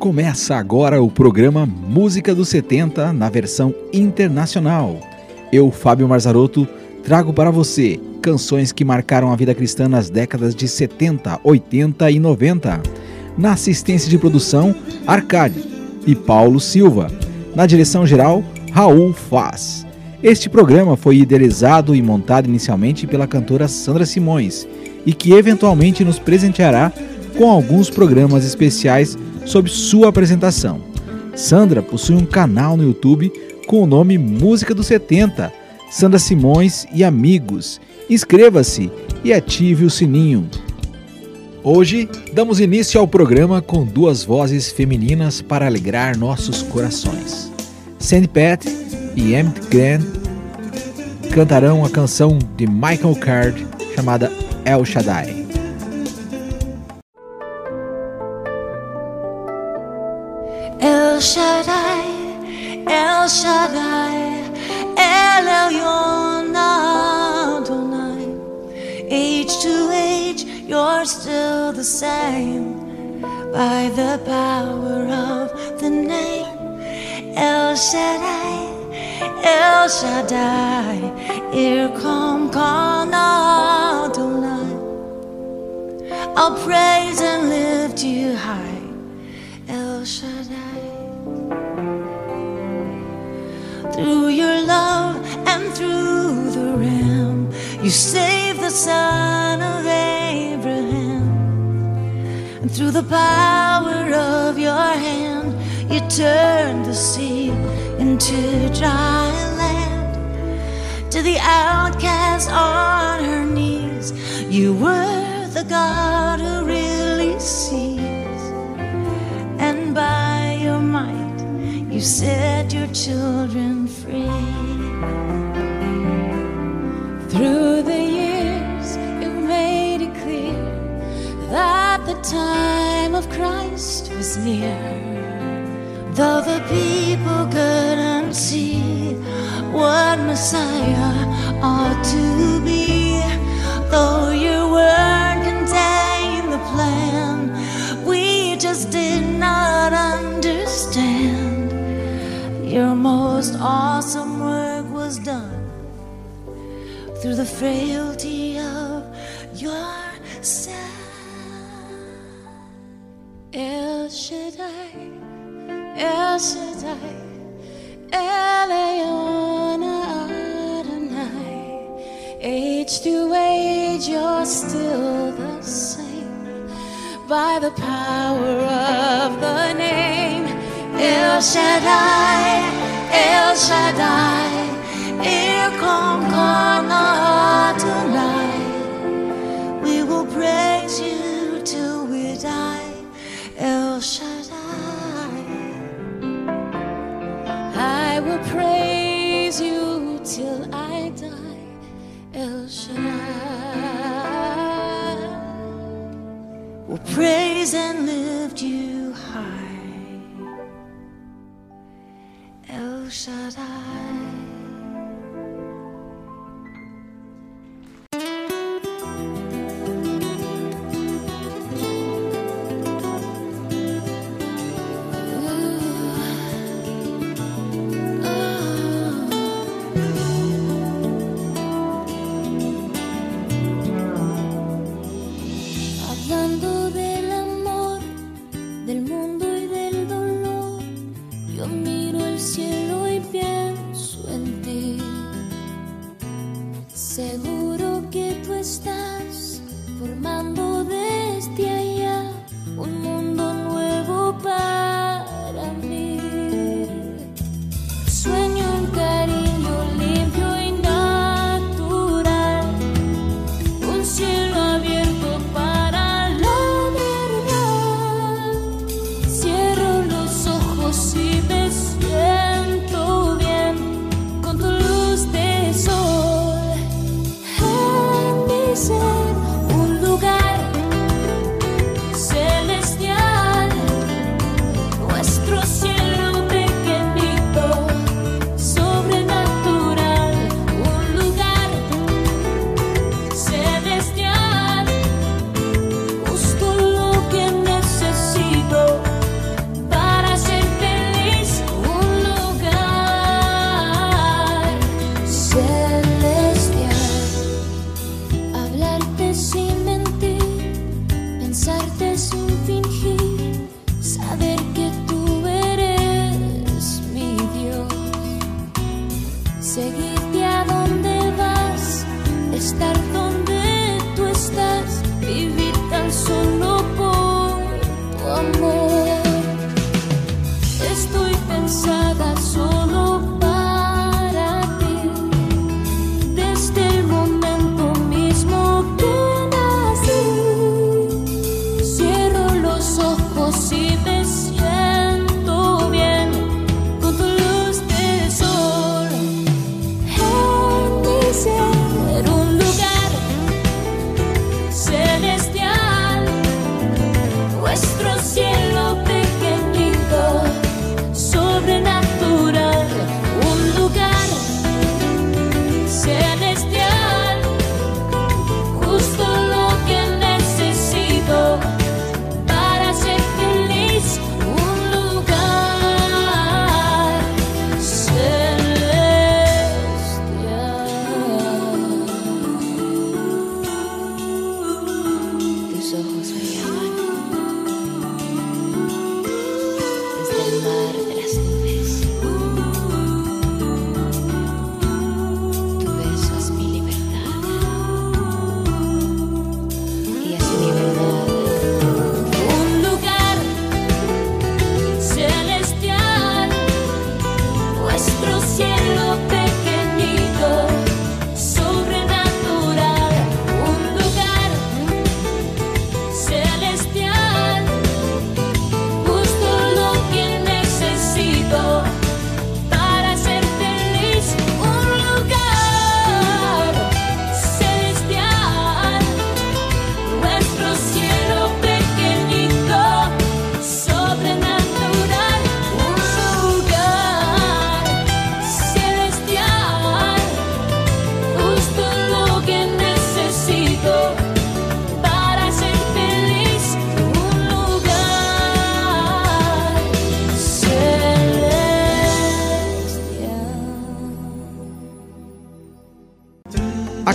Começa agora o programa Música dos 70 na versão internacional. Eu, Fábio Marzarotto, trago para você canções que marcaram a vida cristã nas décadas de 70, 80 e 90. Na assistência de produção, Arcade e Paulo Silva. Na direção geral, Raul Faz. Este programa foi idealizado e montado inicialmente pela cantora Sandra Simões e que eventualmente nos presenteará com alguns programas especiais sobre sua apresentação. Sandra possui um canal no YouTube com o nome Música dos 70, Sandra Simões e Amigos. Inscreva-se e ative o sininho. Hoje damos início ao programa com duas vozes femininas para alegrar nossos corações. Sandy Pat e Emmett Grant cantarão a canção de Michael Card chamada El Shaddai. El Shaddai, El Shaddai, El Elyon Adonai. Age to age, you're still the same by the power of the name El Shaddai, El Shaddai, Erkamka na Adonai. I'll praise and lift you high, Through your love and through the ram, you saved the son of Abraham. And through the power of your hand, you turned the sea into dry land. To the outcast on her knees, you were the God you set your children free. Through the years, you've made it clear that the time of Christ was near. Though the people couldn't see what Messiah ought to be, most awesome work was done through the frailty of your son. El Shaddai, El Shaddai, Elyon Adonai. Age to age, you're still the same by the power of the name El Shaddai, El Shaddai, Erkamka na Adonai. We will praise you till we die, El Shaddai. I will praise you till I die, El Shaddai. We'll praise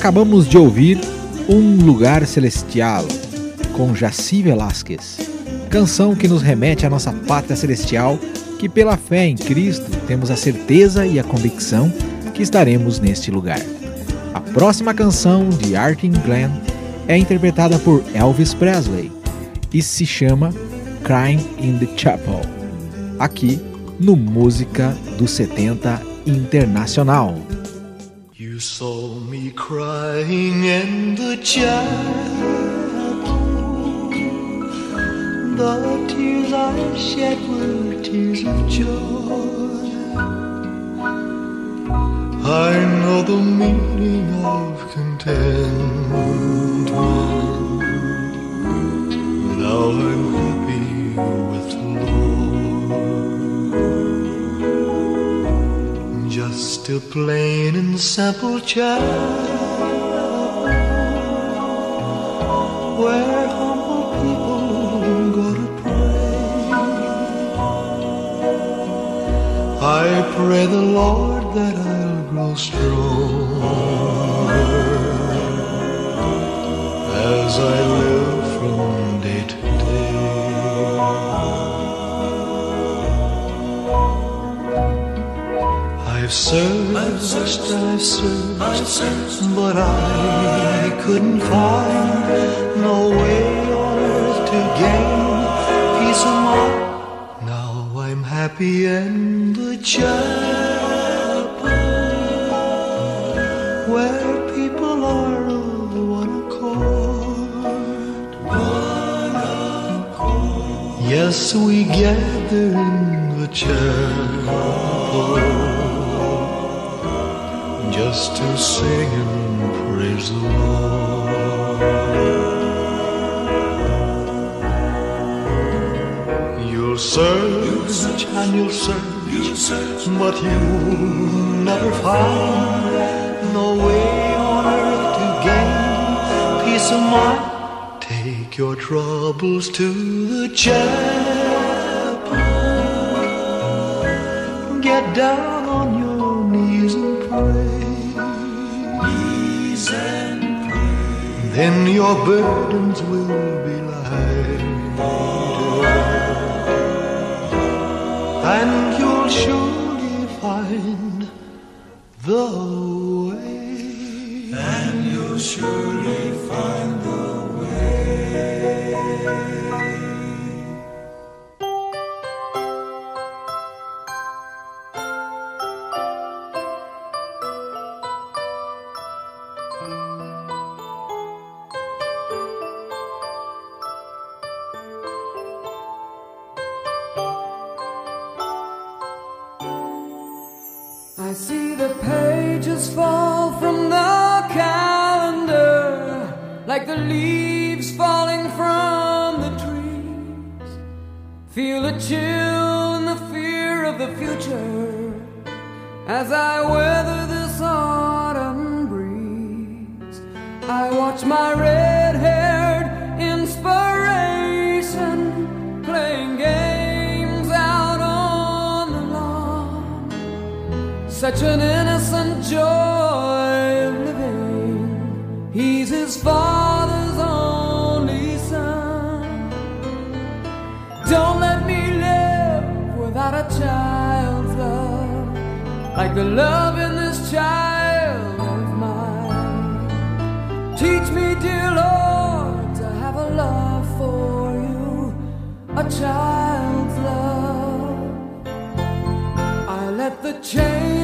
Acabamos de ouvir Um Lugar Celestial, com Jaci Velasquez, canção que nos remete à nossa pátria celestial, que pela fé em Cristo temos a certeza e a convicção que estaremos neste lugar. A próxima canção de Artin Glenn é interpretada por Elvis Presley e se chama Crying in the Chapel, aqui no Música dos 70 Internacional. You saw me crying in the chapel. The tears I shed were tears of joy. I know the meaning of contentment. Now I'm happy with a plain and simple child. Where humble people go to pray. I pray the Lord that I'll grow stronger as I live searched, I've searched, I've searched, but I couldn't find no way on earth to gain peace of mind. Now I'm happy in the chapel where people are of one. One accord. Yes, we gather in the chapel to sing and praise the Lord. You'll search and you'll search, but you'll never find no way on earth to gain peace of mind. Take your troubles to the chapel. Get down on your knees and pray. Then your burdens will be lighter. And you'll surely find the way. And you'll surely winter as I weather this autumn breeze. I watch my red haired inspiration playing games out on the lawn. Such an innocent joy of living. He's his father's only son. Don't let me live without a child like the love in this child of mine. Teach me, dear Lord, to have a love for you, a child's love. I let the change.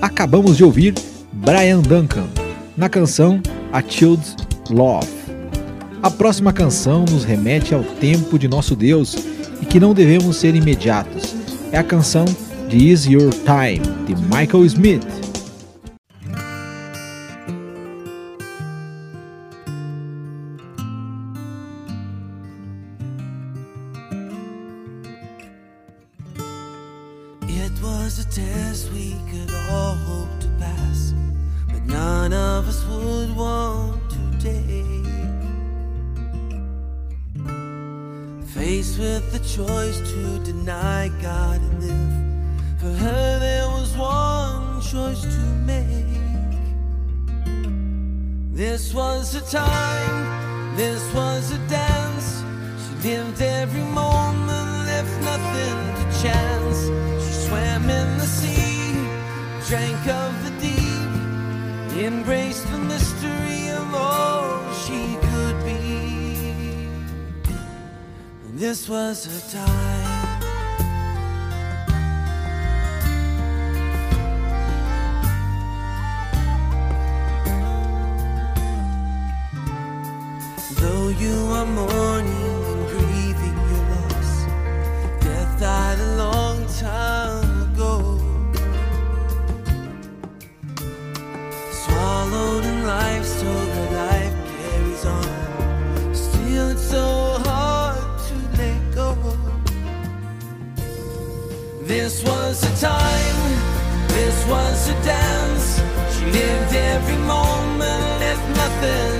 acabamos de ouvir Brian Duncan na canção A Child's Love. A próxima canção nos remete ao tempo de nosso Deus e que não devemos ser imediatos. É a canção de Is Your Time de Michael Smith. chance. She swam in the sea, drank of the deep, embraced the mystery of all she could be. And this was her time. Time, this was a dance. She lived every moment, left nothing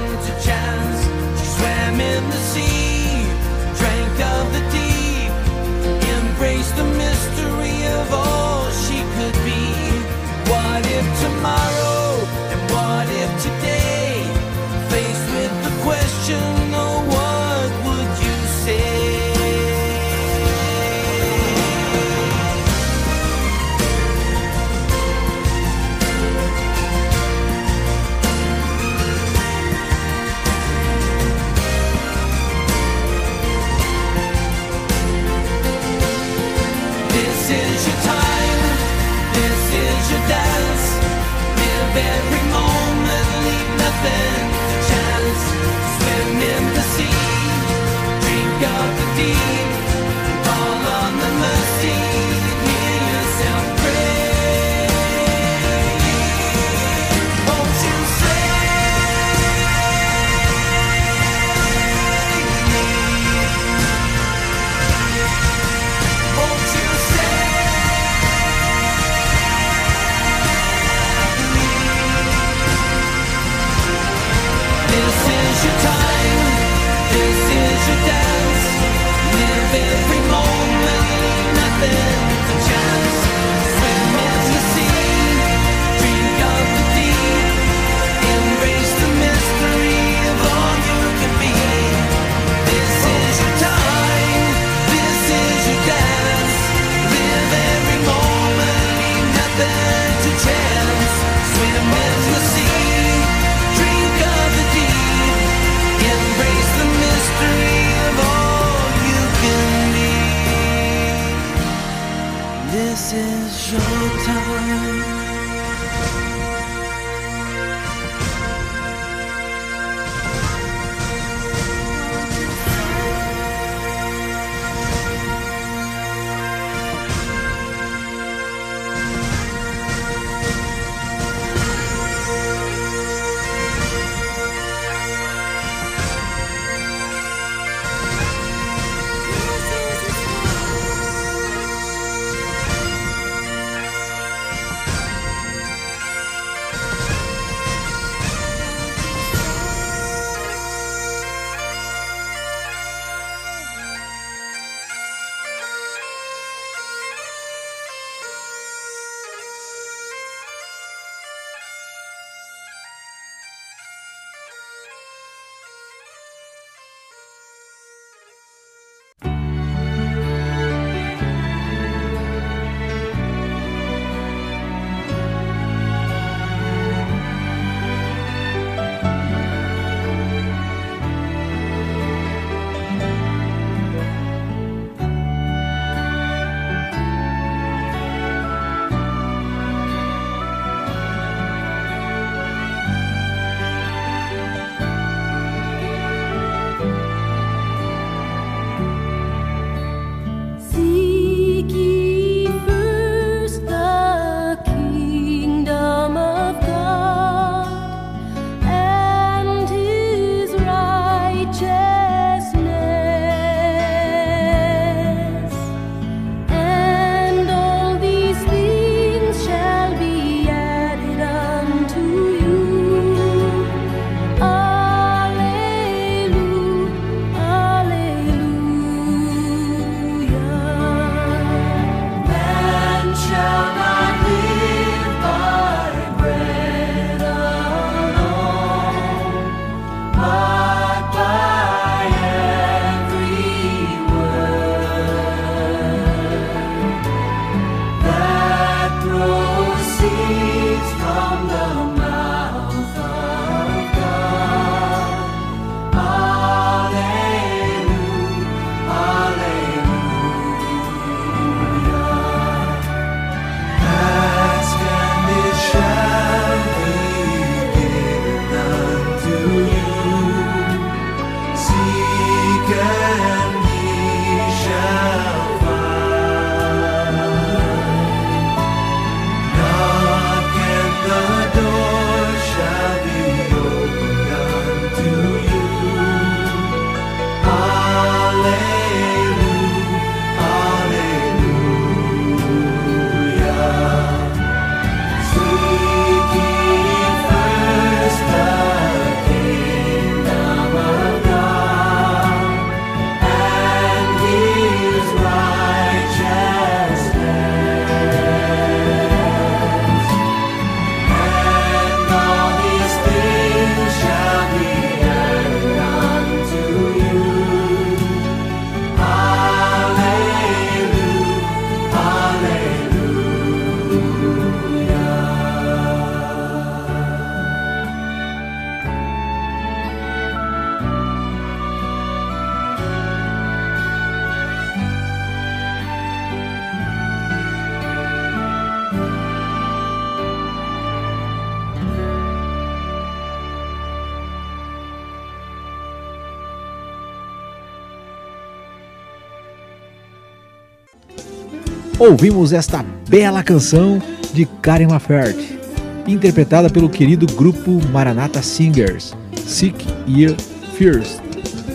ouvimos esta bela canção de Karen Laferte, interpretada pelo querido grupo Maranatha Singers, Seek Year First,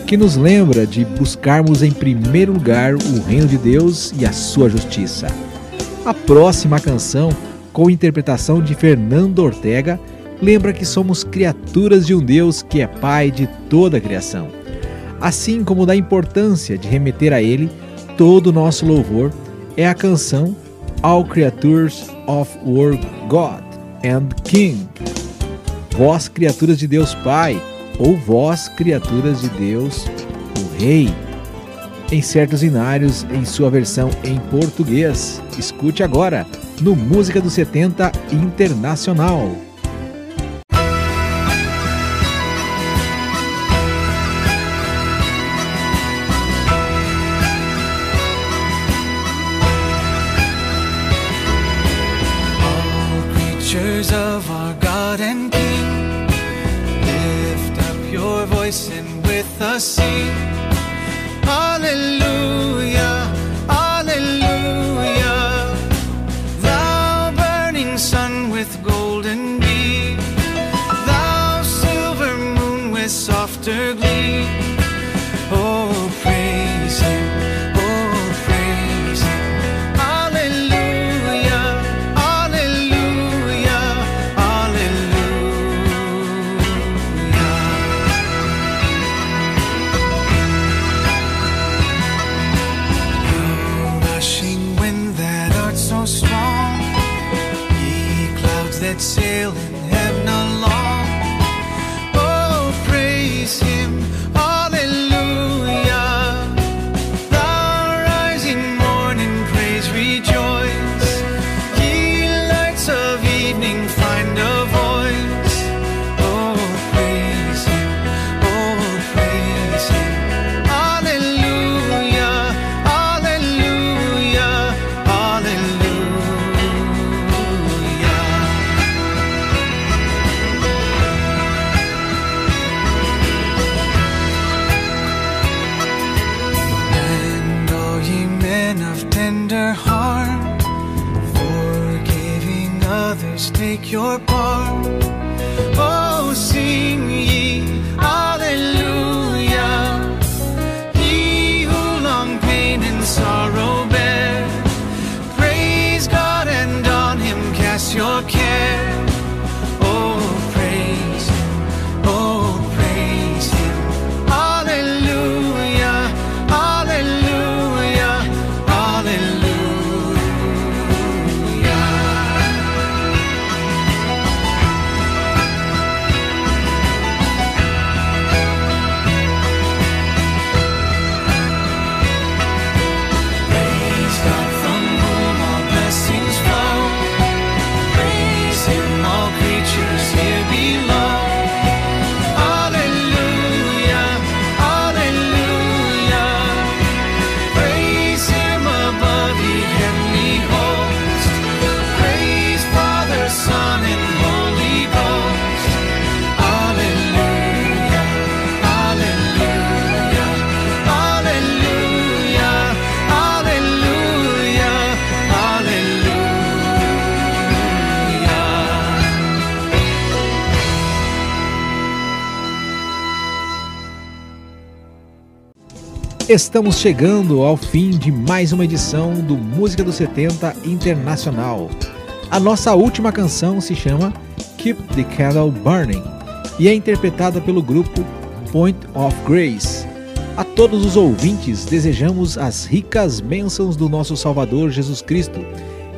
que nos lembra de buscarmos em primeiro lugar o reino de Deus e a sua justiça. A próxima canção, com interpretação de Fernando Ortega, lembra que somos criaturas de um Deus que é Pai de toda a criação, assim como da importância de remeter a Ele todo o nosso louvor é a canção All Creatures of World God and King. Vós, criaturas de Deus Pai, ou vós, criaturas de Deus, o Rei. Em certos inários, em sua versão em português. Escute agora, no Música dos 70 Internacional. And Estamos chegando ao fim de mais uma edição do Música dos 70 Internacional. A nossa última canção se chama Keep the Candle Burning e é interpretada pelo grupo Point of Grace. A todos os ouvintes desejamos as ricas bênçãos do nosso Salvador Jesus Cristo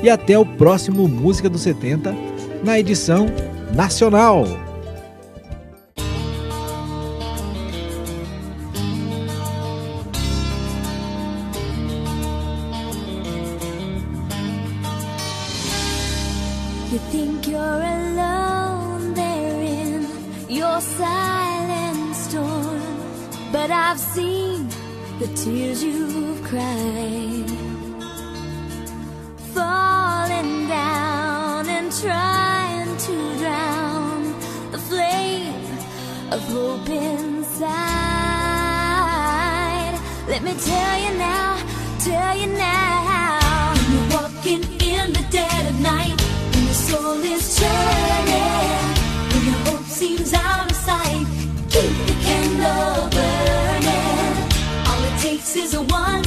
e até o próximo Música dos 70 na edição nacional. But I've seen the tears you've cried, falling down and trying to drown the flame of hope inside. Let me tell you now, tell you now. You're walking in the dead of night, when your soul is churning, when your hope seems out of sight, keep the candle is a one